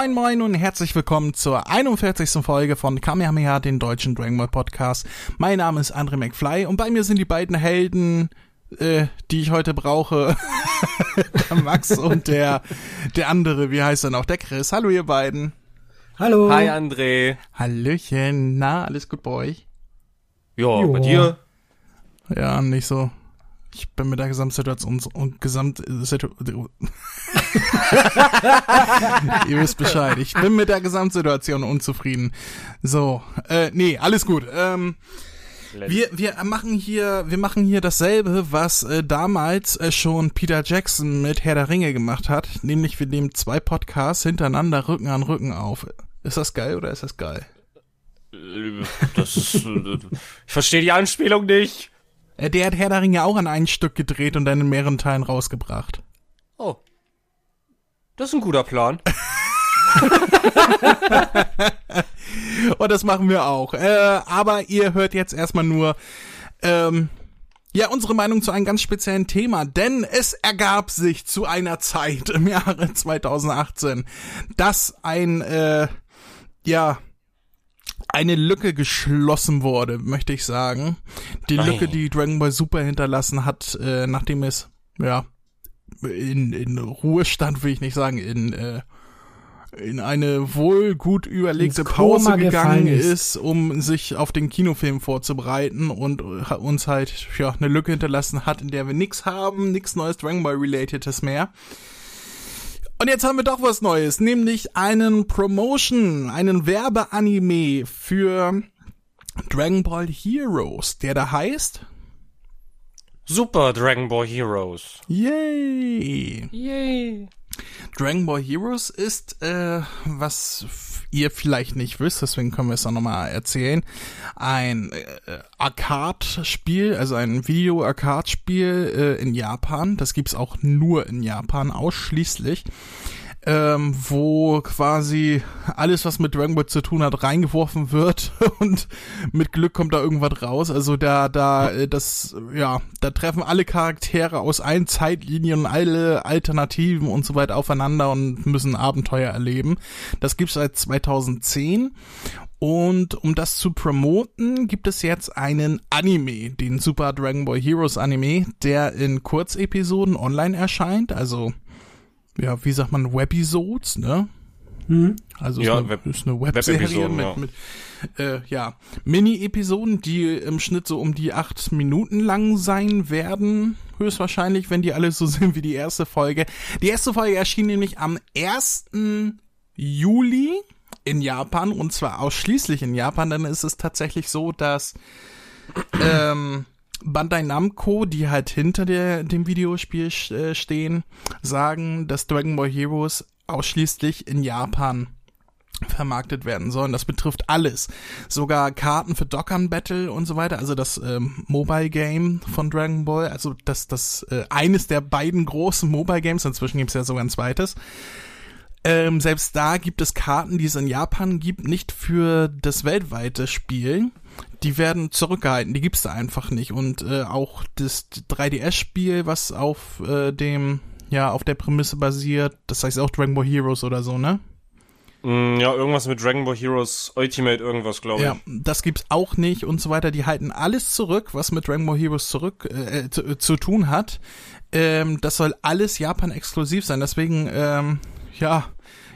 Moin moin und herzlich willkommen zur 41. Folge von Kamehameha, den deutschen Dragon Ball Podcast. Mein Name ist André McFly und bei mir sind die beiden Helden, äh, die ich heute brauche. der Max und der, der andere, wie heißt er noch? Der Chris. Hallo ihr beiden. Hallo. Hi André. Hallöchen. Na, alles gut bei euch? Ja, bei dir? Ja, nicht so. Ich bin mit der Gesamtsituation und Gesamtsituation. Ihr wisst Bescheid. Ich bin mit der Gesamtsituation unzufrieden. So, äh, nee, alles gut. Ähm, wir, wir machen hier, wir machen hier dasselbe, was äh, damals äh, schon Peter Jackson mit Herr der Ringe gemacht hat, nämlich wir nehmen zwei Podcasts hintereinander Rücken an Rücken auf. Ist das geil oder ist das geil? Das ist, äh, ich verstehe die Anspielung nicht. Äh, Der hat Herr der Ringe auch an ein Stück gedreht und dann in mehreren Teilen rausgebracht. Oh. Das ist ein guter Plan. Und das machen wir auch. Äh, aber ihr hört jetzt erstmal nur, ähm, ja, unsere Meinung zu einem ganz speziellen Thema, denn es ergab sich zu einer Zeit im Jahre 2018, dass ein, äh, ja, eine Lücke geschlossen wurde, möchte ich sagen. Die Nein. Lücke, die Dragon Ball Super hinterlassen hat, äh, nachdem es, ja, in, in Ruhestand will ich nicht sagen, in, äh, in eine wohl gut überlegte Pause gegangen ist. ist. um sich auf den Kinofilm vorzubereiten und uns halt ja eine Lücke hinterlassen hat, in der wir nix haben, nix Neues Dragon Ball Relatedes mehr. Und jetzt haben wir doch was Neues, nämlich einen Promotion, einen Werbeanime für Dragon Ball Heroes, der da heißt Super Dragon Ball Heroes. Yay! Yay. Dragon Ball Heroes ist, äh, was ihr vielleicht nicht wisst, deswegen können wir es auch nochmal erzählen, ein äh, Arcade-Spiel, also ein Video-Arcade-Spiel äh, in Japan. Das gibt's auch nur in Japan, ausschließlich. Ähm, wo quasi alles, was mit Dragon Ball zu tun hat, reingeworfen wird und mit Glück kommt da irgendwas raus. Also da, da, äh, das, ja, da treffen alle Charaktere aus allen Zeitlinien alle Alternativen und so weiter aufeinander und müssen Abenteuer erleben. Das gibt's seit 2010 und um das zu promoten, gibt es jetzt einen Anime, den Super Dragon Ball Heroes Anime, der in Kurzepisoden online erscheint. Also, ja, wie sagt man, Webisodes, ne? Hm? Also Ja, ist, eine, Web- ist eine Webserie Web-Episoden, mit, ja. mit äh, ja, Mini-Episoden, die im Schnitt so um die acht Minuten lang sein werden, höchstwahrscheinlich, wenn die alle so sind wie die erste Folge. Die erste Folge erschien nämlich am 1. Juli in Japan und zwar ausschließlich in Japan, dann ist es tatsächlich so, dass ähm, Bandai Namco, die halt hinter der, dem Videospiel äh, stehen, sagen, dass Dragon Ball Heroes ausschließlich in Japan vermarktet werden sollen. Das betrifft alles. Sogar Karten für Dokkan Battle und so weiter, also das ähm, Mobile Game von Dragon Ball, also das, das äh, eines der beiden großen Mobile Games, inzwischen gibt es ja sogar ein zweites. Ähm, selbst da gibt es Karten, die es in Japan gibt, nicht für das weltweite Spiel. Die werden zurückgehalten, die gibt's da einfach nicht. Und äh, auch das 3DS-Spiel, was auf äh, dem, ja, auf der Prämisse basiert, das heißt auch Dragon Ball Heroes oder so, ne? Mm, Ja, irgendwas mit Dragon Ball Heroes Ultimate irgendwas, glaube ich. Ja, das gibt's auch nicht und so weiter. Die halten alles zurück, was mit Dragon Ball Heroes zurück äh, zu, zu tun hat. Ähm, das soll alles Japan exklusiv sein. Deswegen, ähm, ja,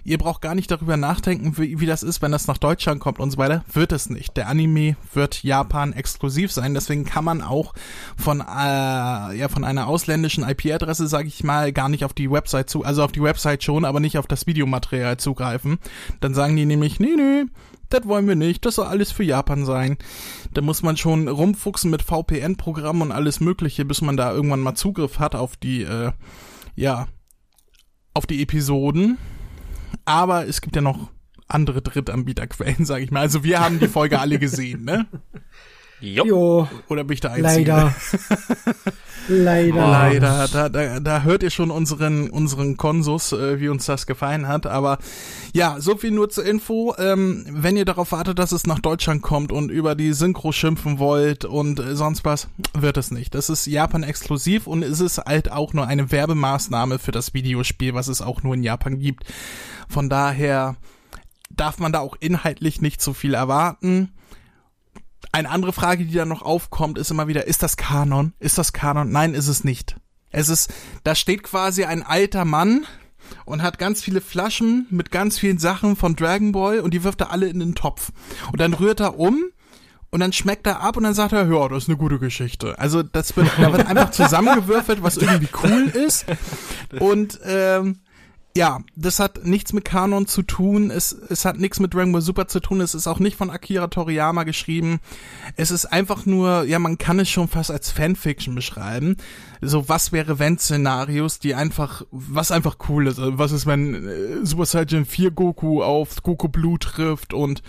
ihr braucht gar nicht darüber nachdenken, wie, wie das ist, wenn das nach Deutschland kommt und so weiter. Wird es nicht. Der Anime wird Japan exklusiv sein. Deswegen kann man auch von äh, ja von einer ausländischen IP-Adresse, sage ich mal, gar nicht auf die Website zu, also auf die Website schon, aber nicht auf das Videomaterial zugreifen. Dann sagen die nämlich, nee, nee, das wollen wir nicht, das soll alles für Japan sein. Da muss man schon rumfuchsen mit VPN-Programmen und alles Mögliche, bis man da irgendwann mal Zugriff hat auf die, äh, ja, auf die Episoden. Aber es gibt ja noch andere Drittanbieterquellen, sage ich mal. Also wir haben die Folge alle gesehen, ne? Jo. Jo, Oder bin ich der Einzige? leider. Leider. Leider. Da, da, da hört ihr schon unseren, unseren Konsus, äh, wie uns das gefallen hat. Aber ja, so viel nur zur Info. Ähm, wenn ihr darauf wartet, dass es nach Deutschland kommt und über die Synchro schimpfen wollt und äh, sonst was, wird es nicht. Das ist Japan exklusiv und es ist halt auch nur eine Werbemaßnahme für das Videospiel, was es auch nur in Japan gibt. Von daher darf man da auch inhaltlich nicht so viel erwarten. Eine andere Frage, die dann noch aufkommt, ist immer wieder, ist das Kanon? Ist das Kanon? Nein, ist es nicht. Es ist, da steht quasi ein alter Mann und hat ganz viele Flaschen mit ganz vielen Sachen von Dragon Ball und die wirft er alle in den Topf. Und dann rührt er um und dann schmeckt er ab und dann sagt er, ja, das ist eine gute Geschichte. Also das wird, da wird einfach zusammengewürfelt, was irgendwie cool ist. Und ähm, ja, das hat nichts mit Kanon zu tun. Es, es hat nichts mit Dragon Ball Super zu tun. Es ist auch nicht von Akira Toriyama geschrieben. Es ist einfach nur, ja, man kann es schon fast als Fanfiction beschreiben. So, was wäre wenn Szenarios, die einfach, was einfach cool ist. Also, was ist, wenn äh, Super Saiyan 4 Goku auf Goku Blue trifft und,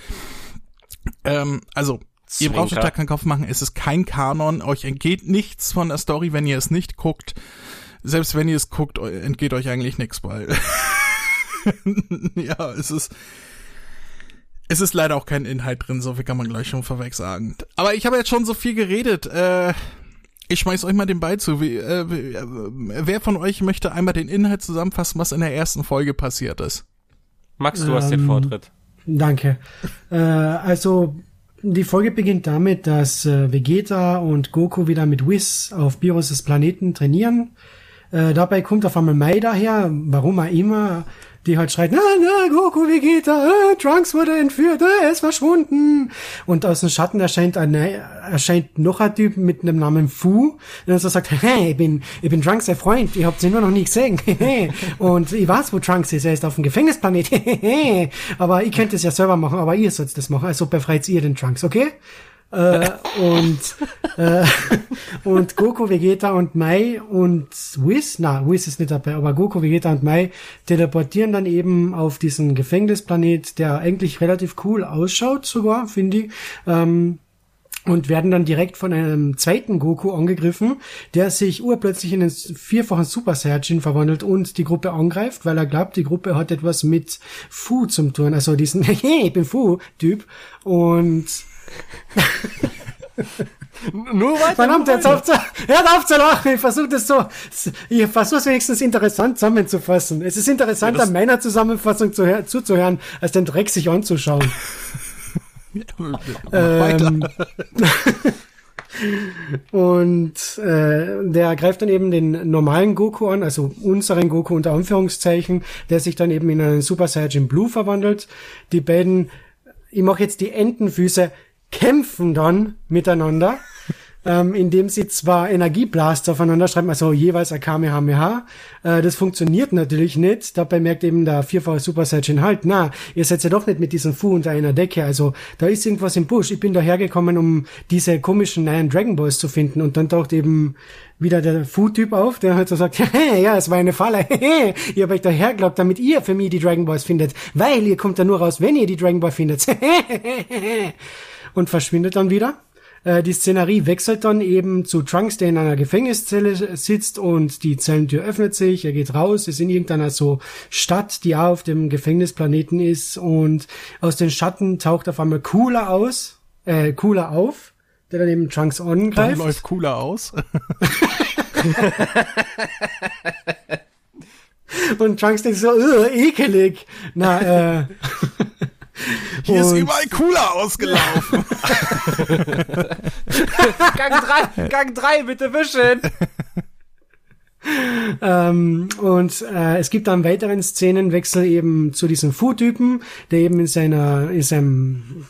ähm, also, Ihr braucht euch da keinen Kopf machen, es ist kein Kanon, euch entgeht nichts von der Story, wenn ihr es nicht guckt selbst wenn ihr es guckt, entgeht euch eigentlich nichts, weil ja, es ist es ist leider auch kein Inhalt drin, so viel kann man gleich schon vorweg sagen. Aber ich habe jetzt schon so viel geredet. Äh, ich schmeiß euch mal den Ball zu. Wie, äh, wer von euch möchte einmal den Inhalt zusammenfassen, was in der ersten Folge passiert ist? Max, du ähm, hast den ähm, Vortritt. Danke. Äh, also die Folge beginnt damit, dass äh, Vegeta und Goku wieder mit Whis auf Biros' Planeten trainieren. Äh, dabei kommt auf einmal Mai daher, warum auch immer, die halt schreit, na, na, Goku, wie geht er? Äh, Trunks wurde entführt, äh, er ist verschwunden. Und aus dem Schatten erscheint ein, erscheint noch ein Typ mit einem Namen Fu, der so sagt, hey, ich bin, ich bin Trunks der Freund, ich hab's immer noch nie gesehen. und ich weiß, wo Trunks ist, er ist auf dem Gefängnisplanet. aber ich könnte es ja selber machen, aber ihr sollt das machen, also befreit ihr den Trunks, okay? Äh, und, äh, und Goku, Vegeta und Mai und Whis, na, Whis ist nicht dabei, aber Goku, Vegeta und Mai teleportieren dann eben auf diesen Gefängnisplanet, der eigentlich relativ cool ausschaut sogar, finde ich. Ähm, und werden dann direkt von einem zweiten Goku angegriffen, der sich urplötzlich in einen vierfachen Super Saiyajin verwandelt und die Gruppe angreift, weil er glaubt, die Gruppe hat etwas mit Fu zum tun, also diesen hey, ich bin Fu-Typ und nur weiter. Verdammt, jetzt auf zu, hört auf zu lachen. Ich versuche das so, ich versuche es wenigstens interessant zusammenzufassen. Es ist interessanter, ja, meiner Zusammenfassung zu, zuzuhören, als den Dreck sich anzuschauen. ähm, und äh, der greift dann eben den normalen Goku an, also unseren Goku unter Anführungszeichen, der sich dann eben in einen Super Saiyajin Blue verwandelt. Die beiden, ich mache jetzt die Entenfüße, kämpfen dann miteinander, ähm, indem sie zwar Energieblaster aufeinander schreiben, also jeweils ein Kamehameha. Äh, das funktioniert natürlich nicht. Dabei merkt eben der vierfache Super Saiyan halt, na, ihr seid ja doch nicht mit diesem Fu unter einer Decke. Also da ist irgendwas im Busch. Ich bin dahergekommen, um diese komischen neuen Dragon Balls zu finden. Und dann taucht eben wieder der Fu-Typ auf, der halt so sagt, ja, es war eine Falle, ihr habt euch dahergelockt, damit ihr für mich die Dragon Balls findet, weil ihr kommt da nur raus, wenn ihr die Dragon Ball findet. Und verschwindet dann wieder. Äh, die Szenerie wechselt dann eben zu Trunks, der in einer Gefängniszelle sitzt und die Zellentür öffnet sich, er geht raus, ist in irgendeiner so Stadt, die auch auf dem Gefängnisplaneten ist und aus den Schatten taucht auf einmal Cooler aus, äh, Cooler auf, der dann eben Trunks angreift. Dann läuft Cooler aus. und Trunks denkt so, ekelig. Na, äh, hier und ist überall cooler ausgelaufen. Gang 3, Gang 3, bitte wischen. ähm, und äh, es gibt dann weiteren Szenenwechsel eben zu diesem Fu-Typen, der eben in seiner, in seinem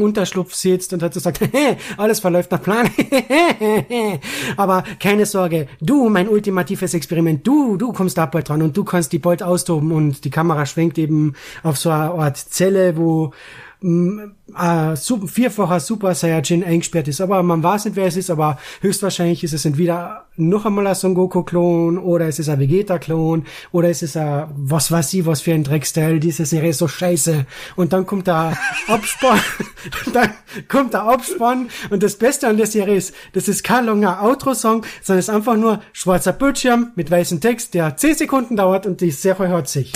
Unterschlupf sitzt und hat gesagt, alles verläuft nach Plan. Aber keine Sorge, du, mein ultimatives Experiment, du, du kommst da bald dran und du kannst die Bolt austoben und die Kamera schwenkt eben auf so eine Art Zelle, wo äh, vierfacher Super Saiyajin eingesperrt ist. Aber man weiß nicht, wer es ist, aber höchstwahrscheinlich ist es entweder noch einmal ein Son Goku-Klon oder es ist ein Vegeta-Klon oder es ist ein, was weiß ich, was für ein Drecksteil, diese Serie ist so scheiße. Und dann kommt der Abspann, dann kommt der Abspann und das Beste an der Serie ist, das ist kein langer Outro-Song, sondern es ist einfach nur schwarzer Bildschirm mit weißem Text, der 10 Sekunden dauert und die Serie hört sich.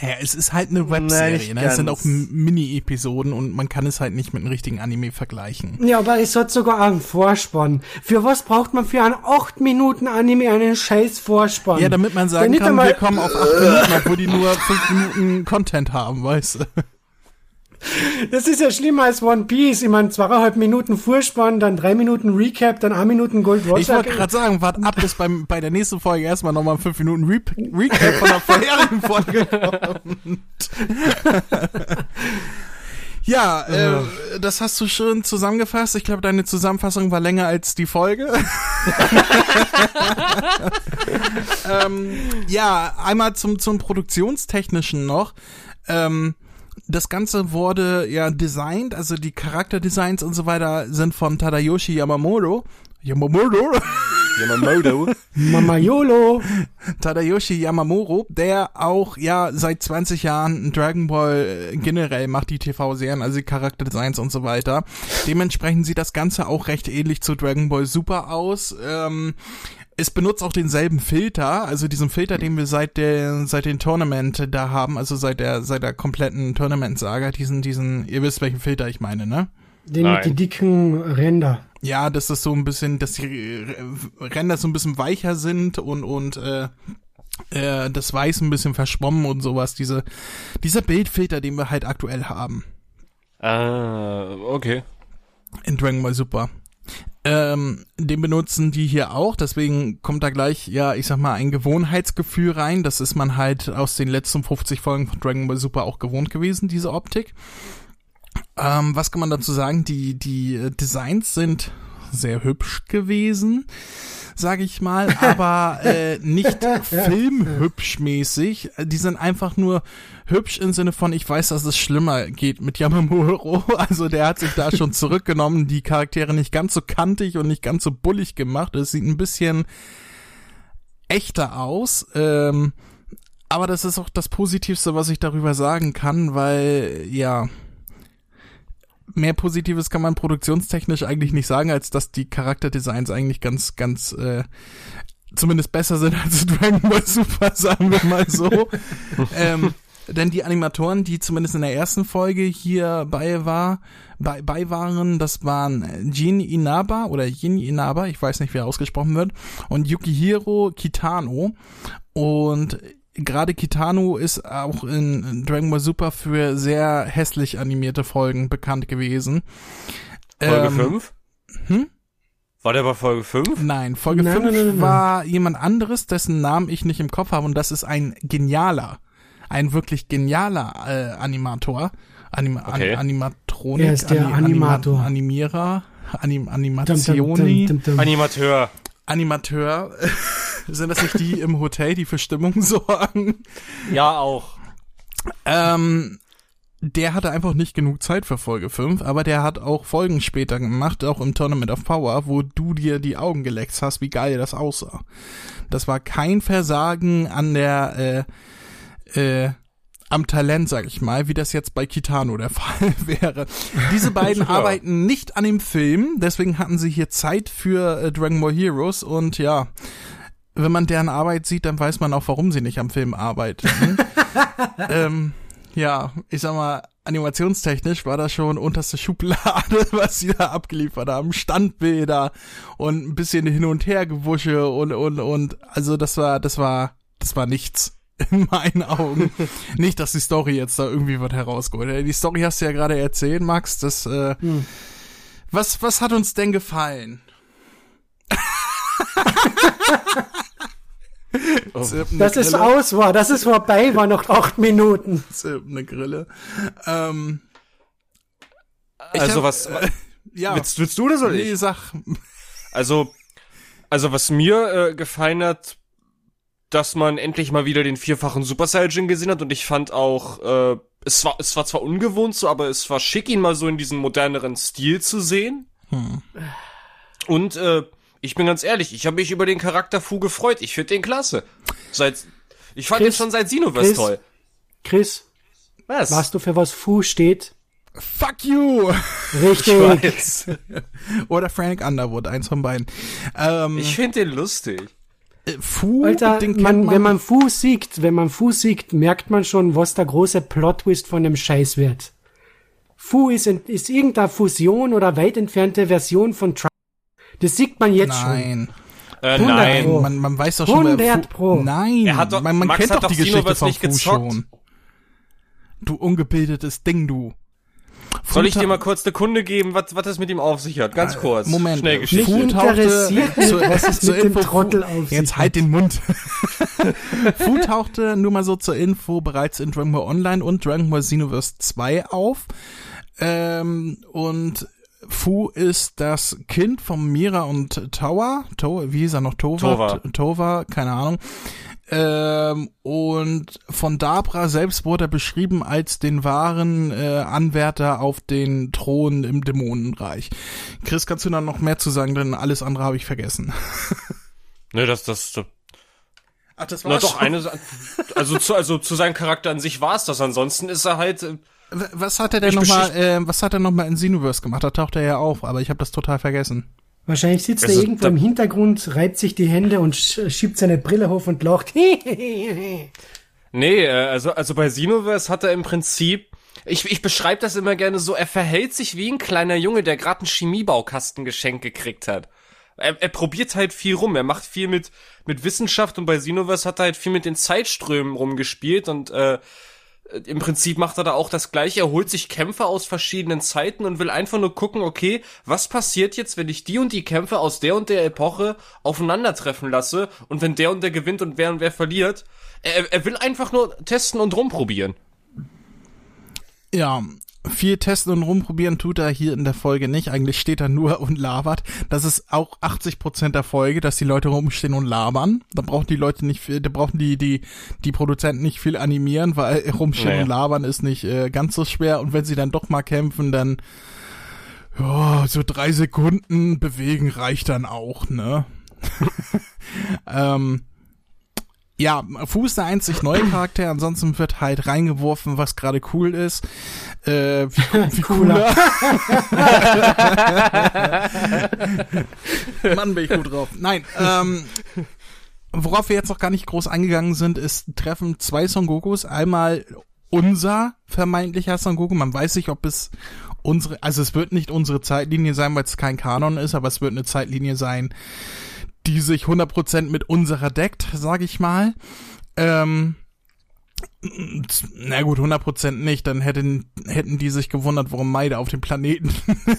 Naja, es ist halt eine Webserie, ne? Es sind auch Mini-Episoden und man kann es halt nicht mit einem richtigen Anime vergleichen. Ja, aber es hat sogar einen Vorspann. Für was braucht man für einen 8 Minuten Anime einen scheiß Vorspann? Ja, damit man sagen kann, wir kommen auf 8 Minuten, obwohl die nur 5 Minuten Content haben, weißt du. Das ist ja schlimmer als One Piece. Ich meine, zweieinhalb Minuten Vorspann, dann drei Minuten Recap, dann eine Minuten Gold Rush. Ich wollte gerade sagen, wart ab, bis beim, bei der nächsten Folge erstmal nochmal fünf Minuten Re Recap von der vorherigen Folge kommt. ja, äh, das hast du schön zusammengefasst. Ich glaube, deine Zusammenfassung war länger als die Folge. ähm, ja, einmal zum, zum Produktionstechnischen noch. Ähm, das Ganze wurde ja designt, also die Charakterdesigns und so weiter sind von Tadayoshi Yamamoto. Yamamoto? Yamamoto. Mamayolo. Tadayoshi Yamamoto, der auch ja seit 20 Jahren Dragon Ball äh, generell macht die TV-Serien, also die Charakterdesigns und so weiter. Dementsprechend sieht das Ganze auch recht ähnlich zu Dragon Ball Super aus. Ähm, es benutzt auch denselben Filter, also diesen Filter, den wir seit der seit den Tournament da haben, also seit der seit der kompletten Tournament-Saga, diesen diesen, ihr wisst welchen Filter ich meine, ne? Den Nein. mit die dicken Ränder. Ja, dass das so ein bisschen, dass die Ränder so ein bisschen weicher sind und und äh, äh, das Weiß ein bisschen verschwommen und sowas. Diese dieser Bildfilter, den wir halt aktuell haben. Ah, okay. In Dragon Ball Super. Ähm, den benutzen die hier auch, deswegen kommt da gleich, ja, ich sag mal, ein Gewohnheitsgefühl rein. Das ist man halt aus den letzten 50 Folgen von Dragon Ball Super auch gewohnt gewesen, diese Optik. Ähm, was kann man dazu sagen? Die, die Designs sind sehr hübsch gewesen sage ich mal, aber äh, nicht filmhübsch mäßig. Die sind einfach nur hübsch im Sinne von, ich weiß, dass es schlimmer geht mit Yamamuro. Also der hat sich da schon zurückgenommen, die Charaktere nicht ganz so kantig und nicht ganz so bullig gemacht. Es sieht ein bisschen echter aus. Ähm, aber das ist auch das Positivste, was ich darüber sagen kann, weil, ja, mehr Positives kann man produktionstechnisch eigentlich nicht sagen, als dass die Charakterdesigns eigentlich ganz, ganz, äh, zumindest besser sind als Dragon Ball Super, sagen wir mal so. ähm, denn die Animatoren, die zumindest in der ersten Folge hier bei war, bei, bei waren, das waren Jin Inaba oder Jin Inaba, ich weiß nicht, wie er ausgesprochen wird, und Yukihiro Kitano. Und gerade Kitano ist auch in Dragon Ball Super für sehr hässlich animierte Folgen bekannt gewesen. Folge 5? Ähm, hm? War der bei Folge 5? Nein, Folge 5 war jemand anderes, dessen Namen ich nicht im Kopf habe und das ist ein genialer, ein wirklich genialer äh, Animator. Anim okay. An Animatronik, er ist der Ani Animator. Anima Animierer, Anim Animationi. Dum, dum, dum, Animateur. Animateur. Sind das nicht die im Hotel, die für Stimmung sorgen? Ja, auch. Ähm, der hatte einfach nicht genug Zeit für Folge 5, aber der hat auch Folgen später gemacht, auch im Tournament of Power, wo du dir die Augen geleckt hast, wie geil das aussah. Das war kein Versagen an der, äh, äh, am Talent, sag ich mal, wie das jetzt bei Kitano der Fall wäre. Diese beiden ja. arbeiten nicht an dem Film, deswegen hatten sie hier Zeit für äh, Dragon Ball Heroes und ja, wenn man deren Arbeit sieht, dann weiß man auch, warum sie nicht am Film arbeiten. Ne? ähm, ja, ich sag mal, animationstechnisch war das schon unterste Schublade, was sie da abgeliefert haben. Standbilder und ein bisschen hin und her gewusche und, und, und, also das war, das war, das war nichts. In meinen Augen. Nicht, dass die Story jetzt da irgendwie was herausgeholt. Die Story hast du ja gerade erzählt, Max. Das, äh, hm. was, was hat uns denn gefallen? Oh. Das ist aus war, das ist vorbei, war noch acht Minuten. eine Grille. Ähm, also hab, was, äh, ja. Willst, willst, du das oder nee, ich? sag. Also, also was mir äh, gefallen hat, dass man endlich mal wieder den vierfachen Super Saiyan gesehen hat und ich fand auch, äh, es war, es war zwar ungewohnt so, aber es war schick, ihn mal so in diesem moderneren Stil zu sehen. Hm. Und äh, ich bin ganz ehrlich, ich habe mich über den Charakter Fu gefreut. Ich finde den klasse. Seit ich fand Chris, ihn schon seit Xenoverse Chris, toll. Chris, Was? weißt du, für was Fu steht? Fuck you! Richtig. weiß. Oder Frank Underwood, eins von beiden. Ähm, Ich finde den lustig. äh, Fu, Alter, man, man, wenn man Fu siegt, wenn man Fu siegt, merkt man schon, was der große Plot-Twist von dem Scheiß wird. Fu ist, in, ist irgendeine Fusion oder weit entfernte Version von Trump. Das sieht man jetzt schon. Nein. Äh, 100 nein. Pro. Man, man weiß doch schon, wer 100 Fu Pro. Nein, Er hat doch- man, man Max kennt hat doch doch die Geschichte Xenoverse von nicht Fu schon. Du ungebildetes Ding, du. Soll ich dir mal kurz eine Kunde geben, was, was das mit ihm auf sich hat? Ganz kurz. Äh, Moment. Schnell Geschichte. Fu interessiert tauchte- was dem Trottel auf Jetzt halt den Mund. Fu tauchte nur mal so zur Info bereits in Dragon Ball Online und Dragon Ball Xenoverse 2 auf. Ähm, und Fu ist das Kind von Mira und Towa. To, wie hieß er noch? Tova? Tova. Keine Ahnung. Ähm, und von Dabra selbst wurde er beschrieben als den wahren äh, Anwärter auf den Thron im Dämonenreich. Chris, kannst du da noch mehr zu sagen, denn alles andere habe ich vergessen. Ne, das, das, das Ach, das na doch, eine, Sa- also zu, also zu seinem Charakter an sich war's das. Ansonsten ist er halt, äh, Was hat er denn nochmal, äh, was hat er nochmal in Xenoverse gemacht? Da taucht er ja auf, aber ich habe das total vergessen. Wahrscheinlich sitzt er Also, irgendwo da- im Hintergrund, reibt sich die Hände und sch schiebt seine Brille hoch und lacht. nee, äh, also, also bei Xenoverse hat er im Prinzip, ich, ich beschreibe das immer gerne so, er verhält sich wie ein kleiner Junge, der gerade einen Chemiebaukasten geschenkt gekriegt hat. Er, er probiert halt viel rum, er macht viel mit, mit Wissenschaft und bei Xenoverse hat er halt viel mit den Zeitströmen rumgespielt und äh, im Prinzip macht er da auch das gleiche. Er holt sich Kämpfe aus verschiedenen Zeiten und will einfach nur gucken, okay, was passiert jetzt, wenn ich die und die Kämpfe aus der und der Epoche aufeinandertreffen lasse und wenn der und der gewinnt und wer und wer verliert. Er, er will einfach nur testen und rumprobieren. Ja, viel testen und rumprobieren tut er hier in der Folge nicht. Eigentlich steht er nur und labert. Das ist auch 80 Prozent der Folge, dass die Leute rumstehen und labern. Da brauchen die Leute nicht viel, da brauchen die, die, die Produzenten nicht viel animieren, weil rumstehen Nee. und labern ist nicht äh, ganz so schwer. Und wenn sie dann doch mal kämpfen, dann, ja, so drei Sekunden bewegen reicht dann auch, ne? ähm, ja, Fu ist der einzig neue Charakter, ansonsten wird halt reingeworfen, was gerade cool ist. Äh, wie, wie cooler. Mann, bin ich gut drauf. Nein, ähm, worauf wir jetzt noch gar nicht groß eingegangen sind, ist Treffen zwei Son Gokus. Einmal unser vermeintlicher Son Goku. Man weiß nicht, ob es unsere, also es wird nicht unsere Zeitlinie sein, weil es kein Kanon ist, aber es wird eine Zeitlinie sein, die sich 100% mit unserer deckt, sag ich mal. Ähm, na gut, 100% nicht, dann hätten, hätten die sich gewundert, warum Maide auf dem Planeten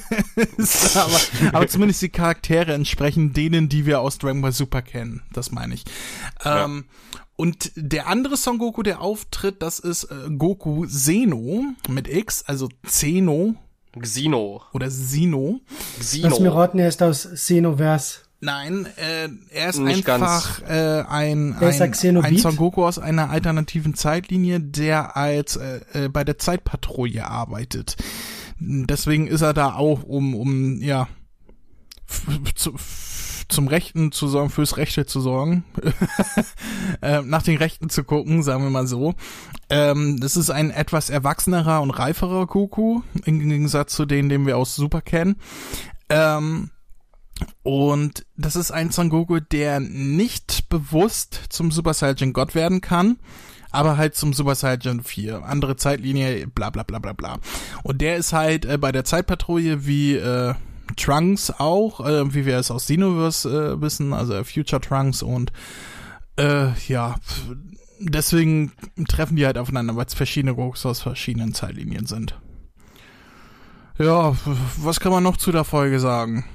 ist. Aber, aber zumindest die Charaktere entsprechen denen, die wir aus Dragon Ball Super kennen. Das meine ich. Ähm, und der andere Son Goku, der auftritt, das ist äh, Goku Zeno mit X, also Zeno Xeno. oder Sino. Lass mir Xeno. raten, er ist aus Xenoverse. Nein, äh, er ist Nicht einfach äh, ein, ein ein, Son Goku aus einer alternativen Zeitlinie, der als äh, äh, bei der Zeitpatrouille arbeitet. Deswegen ist er da auch, um, um ja zu, zum Rechten zu sorgen, fürs Rechte zu sorgen, äh, nach den Rechten zu gucken, sagen wir mal so. Ähm, das ist ein etwas erwachsenerer und reiferer Goku, im Gegensatz zu denen, den wir aus Super kennen. Ähm, und das ist ein Son Goku, der nicht bewusst zum Super Saiyan God werden kann, aber halt zum Super Saiyan 4. Andere Zeitlinie, bla bla bla bla bla. Und der ist halt äh, bei der Zeitpatrouille wie äh, Trunks auch, äh, wie wir es aus Xenoverse äh, wissen, also äh, Future Trunks und äh, ja, deswegen treffen die halt aufeinander, weil es verschiedene Gokus aus verschiedenen Zeitlinien sind. Ja, was kann man noch zu der Folge sagen?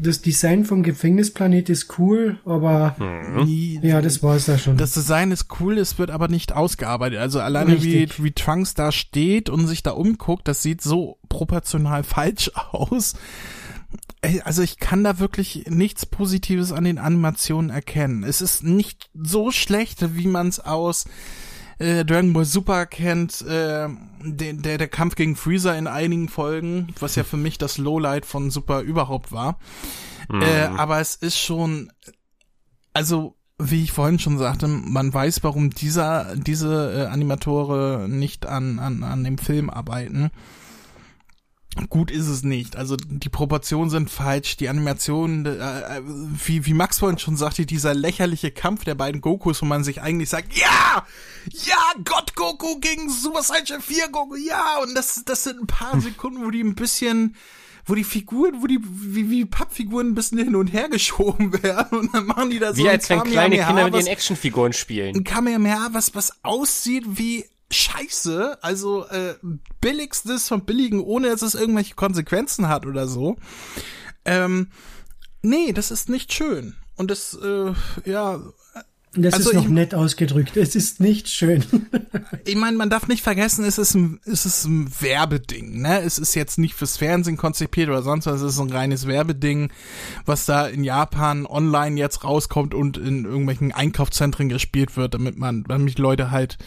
Das Design vom Gefängnisplanet ist cool, aber Nie- ja, das war's da schon. Das Design ist cool, es wird aber nicht ausgearbeitet. Also alleine wie, Richtig. wie Trunks da steht und sich da umguckt, das sieht so proportional falsch aus. Also ich kann da wirklich nichts Positives an den Animationen erkennen. Es ist nicht so schlecht, wie man es aus äh, Dragon Ball Super kennt, äh, der, der, der Kampf gegen Freezer in einigen Folgen, was ja für mich das Lowlight von Super überhaupt war. Mhm. Äh, aber es ist schon, also wie ich vorhin schon sagte, man weiß, warum dieser, diese äh, Animatore nicht an, an, an dem Film arbeiten. Gut ist es nicht. Also die Proportionen sind falsch, die Animationen, äh, wie, wie Max vorhin schon sagte, dieser lächerliche Kampf der beiden Gokus, wo man sich eigentlich sagt, ja, ja, Gott Goku gegen Super Saiyan 4 Goku, ja, und das, das sind ein paar Sekunden, wo die ein bisschen, wo die Figuren, wo die wie, wie Pappfiguren ein bisschen hin und her geschoben werden und dann machen die da so wie als wenn kleine Kinder mit den Actionfiguren spielen. Ein Kamehameha, was was aussieht wie Scheiße, also äh, billigstes vom billigen, ohne dass es irgendwelche Konsequenzen hat oder so. Ähm, nee, das ist nicht schön. Und das, äh, ja, das also ist noch ich, nett ausgedrückt. Es ist nicht schön. ich meine, man darf nicht vergessen, es ist ein, es ist ein Werbeding. Ne? Es ist jetzt nicht fürs Fernsehen konzipiert oder sonst was. Es ist ein reines Werbeding, was da in Japan online jetzt rauskommt und in irgendwelchen Einkaufszentren gespielt wird, damit man, damit Leute halt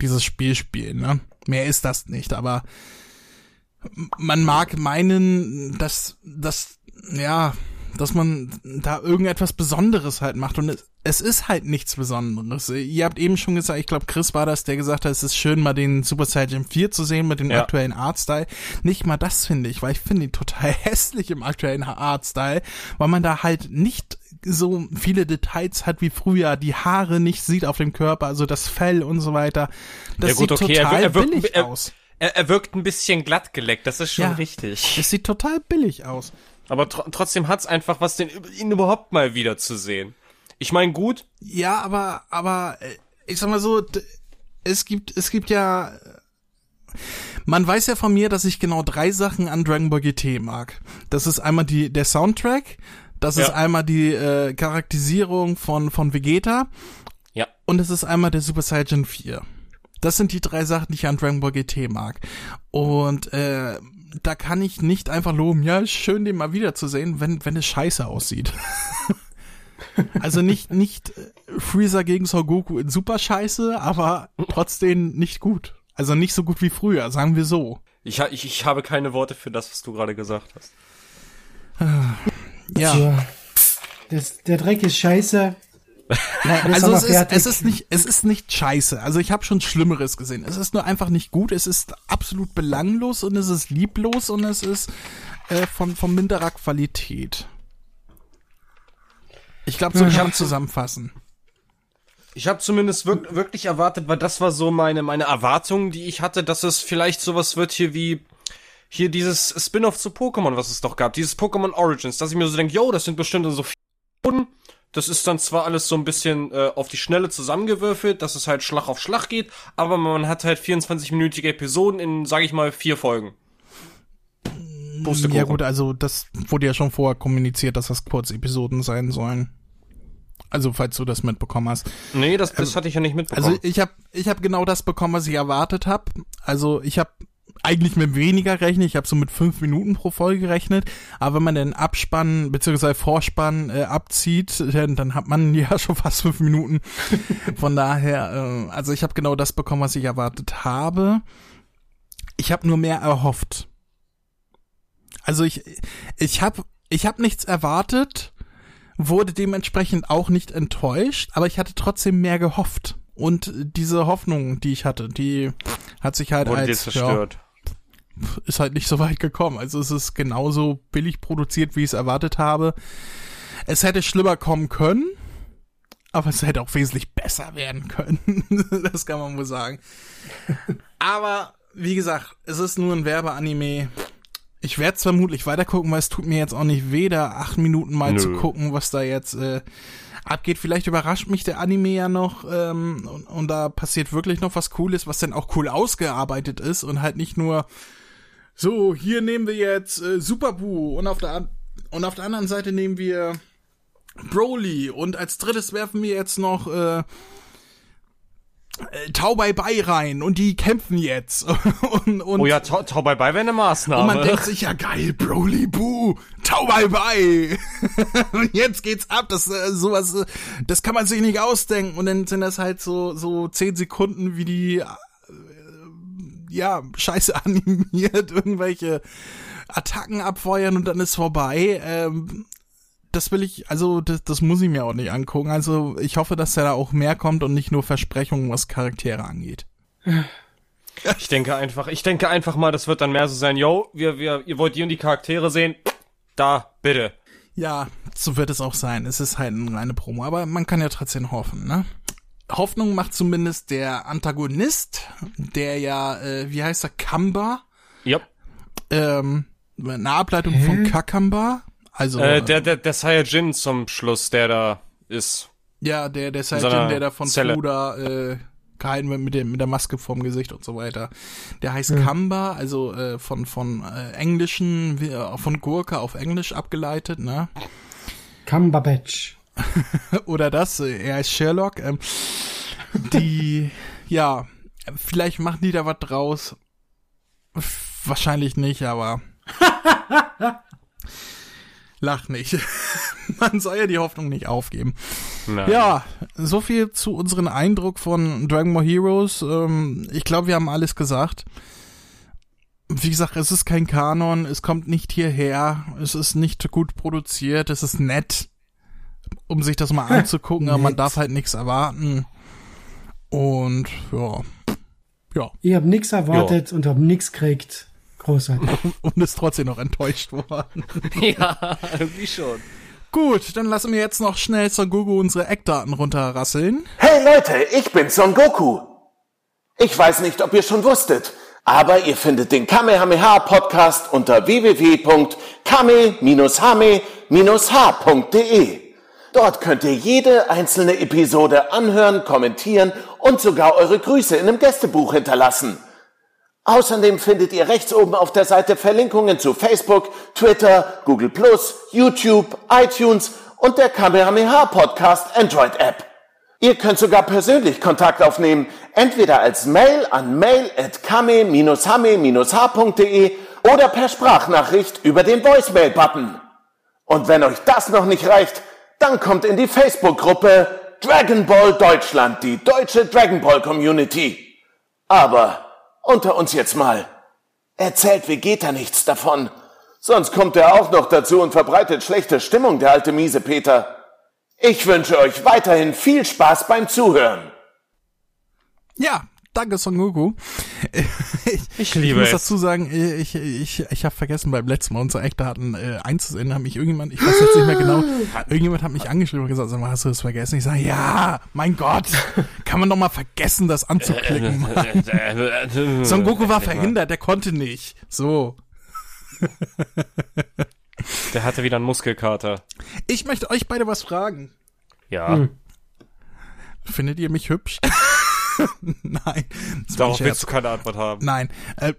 dieses Spiel spielen. Ne? Mehr ist das nicht. Aber man mag meinen, dass, dass ja, dass man da irgendetwas Besonderes halt macht und es, es ist halt nichts Besonderes. Ihr habt eben schon gesagt, ich glaube Chris war das, der gesagt hat, es ist schön mal den Super Saiyan 4 zu sehen mit dem ja. aktuellen Artstyle. Nicht mal das finde ich, weil ich finde ihn total hässlich im aktuellen Artstyle, weil man da halt nicht so viele Details hat wie früher, die Haare nicht sieht auf dem Körper, also das Fell und so weiter. Das ja, gut, sieht okay. total er, er billig er, aus. Er, er wirkt ein bisschen glatt geleckt, das ist schon ja, richtig. Es sieht total billig aus. Aber tr trotzdem hat's einfach was, den, ihn überhaupt mal wieder zu sehen. Ich meine, gut. Ja, aber, aber, äh, ich sag mal so, es gibt, es gibt ja, man weiß ja von mir, dass ich genau drei Sachen an Dragon Ball GT mag. Das ist einmal die, der Soundtrack, das ja. ist einmal die äh, Charakterisierung von, von Vegeta. Ja. Und es ist einmal der Super Saiyan 4. Das sind die drei Sachen, die ich an Dragon Ball GT mag. Und äh, da kann ich nicht einfach loben, ja, schön den mal wiederzusehen, wenn, wenn es scheiße aussieht. also nicht, nicht äh, Freezer gegen Son Goku in super scheiße, aber trotzdem nicht gut. Also nicht so gut wie früher, sagen wir so. Ich, ich, ich habe keine Worte für das, was du gerade gesagt hast. Ja. Also, das, der Dreck ist scheiße. Ja, also es ist, es ist nicht, es ist nicht scheiße. Also ich habe schon Schlimmeres gesehen. Es ist nur einfach nicht gut. Es ist absolut belanglos und es ist lieblos und es ist äh, von von minderer Qualität. Ich glaube, so kann man zusammenfassen. Ich habe zumindest wir wirklich erwartet, weil das war so meine meine Erwartung, die ich hatte, dass es vielleicht sowas wird hier wie hier dieses Spin-off zu Pokémon, was es doch gab, dieses Pokémon Origins, dass ich mir so denke, yo, das sind bestimmt so viele das ist dann zwar alles so ein bisschen äh, auf die Schnelle zusammengewürfelt, dass es halt Schlag auf Schlag geht, aber man hat halt 24-minütige Episoden in, sage ich mal, vier Folgen. Pustekuchen. Ja gut, also das wurde ja schon vorher kommuniziert, dass das Kurzepisoden sein sollen. Also falls du das mitbekommen hast. Nee, das, das also, hatte ich ja nicht mitbekommen. Also ich habe ich hab genau das bekommen, was ich erwartet habe. Also ich habe eigentlich mit weniger rechnen. Ich habe so mit fünf Minuten pro Folge gerechnet. Aber wenn man den Abspann bzw. Vorspann äh, abzieht, dann, dann hat man ja schon fast fünf Minuten. Von daher, äh, also ich habe genau das bekommen, was ich erwartet habe. Ich habe nur mehr erhofft. Also ich, ich habe ich hab nichts erwartet, wurde dementsprechend auch nicht enttäuscht, aber ich hatte trotzdem mehr gehofft. Und diese Hoffnung, die ich hatte, die hat sich halt Wurde als zerstört. Ja, ist halt nicht so weit gekommen. Also es ist genauso billig produziert, wie ich es erwartet habe. Es hätte schlimmer kommen können, aber es hätte auch wesentlich besser werden können. das kann man wohl sagen. Aber wie gesagt, es ist nur ein Werbeanime. Ich werde es vermutlich weitergucken, weil es tut mir jetzt auch nicht weh, da acht Minuten mal Nö. zu gucken, was da jetzt äh, abgeht. Vielleicht überrascht mich der Anime ja noch ähm, und, und da passiert wirklich noch was Cooles, was dann auch cool ausgearbeitet ist und halt nicht nur so, hier nehmen wir jetzt äh, Superboo und auf der und auf der anderen Seite nehmen wir Broly und als drittes werfen wir jetzt noch äh, äh, Tau bei bei rein und die kämpfen jetzt. und, und, oh ja, Tau, Tau bei bei wäre eine Maßnahme. Und man denkt sich, ja geil, Broly Boo, Tau bei bei. und jetzt geht's ab, das äh, sowas, äh, das kann man sich nicht ausdenken. Und dann sind das halt so, so zehn Sekunden, wie die, ja, scheiße animiert, irgendwelche Attacken abfeuern und dann ist vorbei. Ähm, das will ich, also das, das muss ich mir auch nicht angucken. Also ich hoffe, dass da auch mehr kommt und nicht nur Versprechungen, was Charaktere angeht. Ich denke einfach, ich denke einfach mal, das wird dann mehr so sein, yo, wir, wir, ihr wollt die und die Charaktere sehen, da, bitte. Ja, so wird es auch sein. Es ist halt eine reine Promo, aber man kann ja trotzdem hoffen, ne? Hoffnung macht zumindest der Antagonist, der ja, äh, wie heißt er, Kamba? Ja. Ähm, eine Ableitung Hä? von Kakamba. Also äh, der der der Saiyajin zum Schluss, der da ist. Ja, der der Saiyajin, der da von Zelle. Fuda äh, gehalten wird mit dem mit der Maske vorm Gesicht und so weiter. Der heißt ja. Kamba, also äh, von von äh, englischen äh, von Gurke auf Englisch abgeleitet, ne? Cumberbatch. Oder das, er ist Sherlock. Ähm, die, ja, vielleicht machen die da was draus. Wahrscheinlich nicht, aber Lach nicht. Man soll ja die Hoffnung nicht aufgeben. Nein. Ja, so viel zu unserem Eindruck von Dragon Ball Heroes. Ähm, ich glaube, wir haben alles gesagt. Wie gesagt, es ist kein Kanon, es kommt nicht hierher, es ist nicht gut produziert, es ist nett, um sich das mal anzugucken, aber man darf halt nichts erwarten. Und ja. Ja. Ihr habt nichts erwartet ja. und habt nichts gekriegt. Großartig. Und ist trotzdem noch enttäuscht worden. ja, irgendwie schon. Gut, dann lassen wir jetzt noch schnell Son Goku unsere Eckdaten runterrasseln. Hey Leute, ich bin Son Goku. Ich weiß nicht, ob ihr schon wusstet, aber ihr findet den Kamehameha Podcast unter www.kame-hame-h.de. Dort könnt ihr jede einzelne Episode anhören, kommentieren und sogar eure Grüße in einem Gästebuch hinterlassen. Außerdem findet ihr rechts oben auf der Seite Verlinkungen zu Facebook, Twitter, Google+, YouTube, iTunes und der Kamehameha Podcast Android App. Ihr könnt sogar persönlich Kontakt aufnehmen, entweder als Mail an mail@kame-hame-h.de oder per Sprachnachricht über den Voicemail-Button. Und wenn euch das noch nicht reicht, dann kommt in die Facebook-Gruppe Dragon Ball Deutschland, die deutsche Dragon Ball Community. Aber unter uns jetzt mal. Erzählt Vegeta nichts davon. Sonst kommt er auch noch dazu und verbreitet schlechte Stimmung, der alte miese Peter. Ich wünsche euch weiterhin viel Spaß beim Zuhören. Ja, Danke, Son Goku. Ich, ich liebe Ich muss dazu sagen, ich, ich, ich habe vergessen beim letzten Mal unsere Eckdaten äh, einzusehen. Hat mich irgendjemand, ich weiß jetzt nicht mehr genau, irgendjemand hat mich angeschrieben und gesagt, sag mal, hast du das vergessen? Ich sage, ja, mein Gott, kann man doch mal vergessen, das anzuklicken. Son Goku war verhindert, der konnte nicht. So. Der hatte wieder einen Muskelkater. Ich möchte euch beide was fragen. Ja. Hm. Findet ihr mich hübsch? Nein. Darauf willst du keine Antwort haben. Nein. Äh,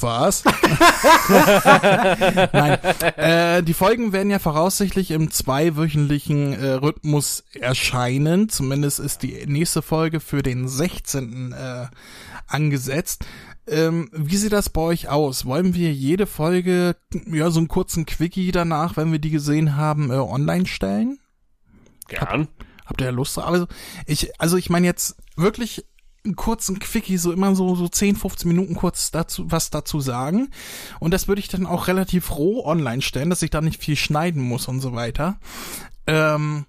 was? Nein. Äh, die Folgen werden ja voraussichtlich im zweiwöchentlichen äh, Rhythmus erscheinen. Zumindest ist die nächste Folge für den 16. Äh, angesetzt. Ähm, wie sieht das bei euch aus? Wollen wir jede Folge, ja, so einen kurzen Quickie danach, wenn wir die gesehen haben, äh, online stellen? Gern. Hab, habt ihr Lust? Also ich, also ich meine jetzt wirklich einen kurzen Quickie, so immer so, so 10, 15 Minuten kurz dazu, was dazu sagen. Und das würde ich dann auch relativ roh online stellen, dass ich da nicht viel schneiden muss und so weiter. Ähm,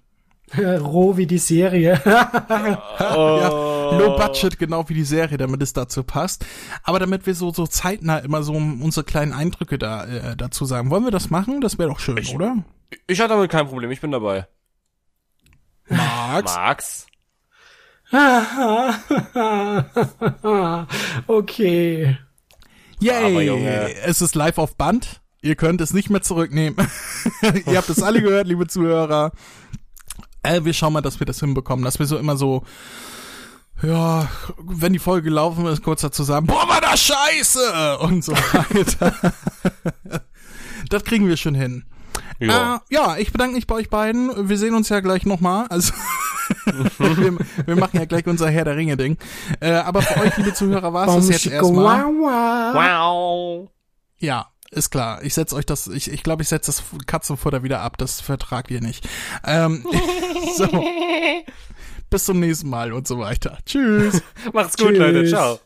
roh wie die Serie. ja, low budget, genau wie die Serie, damit es dazu passt. Aber damit wir so, so zeitnah immer so unsere kleinen Eindrücke da, äh, dazu sagen. Wollen wir das machen? Das wäre doch schön, ich, oder? Ich hatte damit kein Problem, ich bin dabei. Max? Max? okay. Yay! Es ist live auf Band. Ihr könnt es nicht mehr zurücknehmen. Ihr habt es alle gehört, liebe Zuhörer. Äh, wir schauen mal, dass wir das hinbekommen, dass wir so immer so, ja, wenn die Folge gelaufen ist, kurz dazu sagen, boah, war das scheiße! Und so weiter. das kriegen wir schon hin. Ja. Äh, ja, ich bedanke mich bei euch beiden. Wir sehen uns ja gleich nochmal. Also wir, wir, machen ja gleich unser Herr der Ringe-Ding. Äh, aber für euch, liebe Zuhörer, war es das jetzt erstmal. Wow. Ja, ist klar. Ich setz euch das, ich glaube, ich, glaub, ich setze das Katzenfutter wieder ab. Das vertragt ihr nicht. Ähm, so. Bis zum nächsten Mal und so weiter. Tschüss. Macht's gut, Tschüss. Leute. Ciao.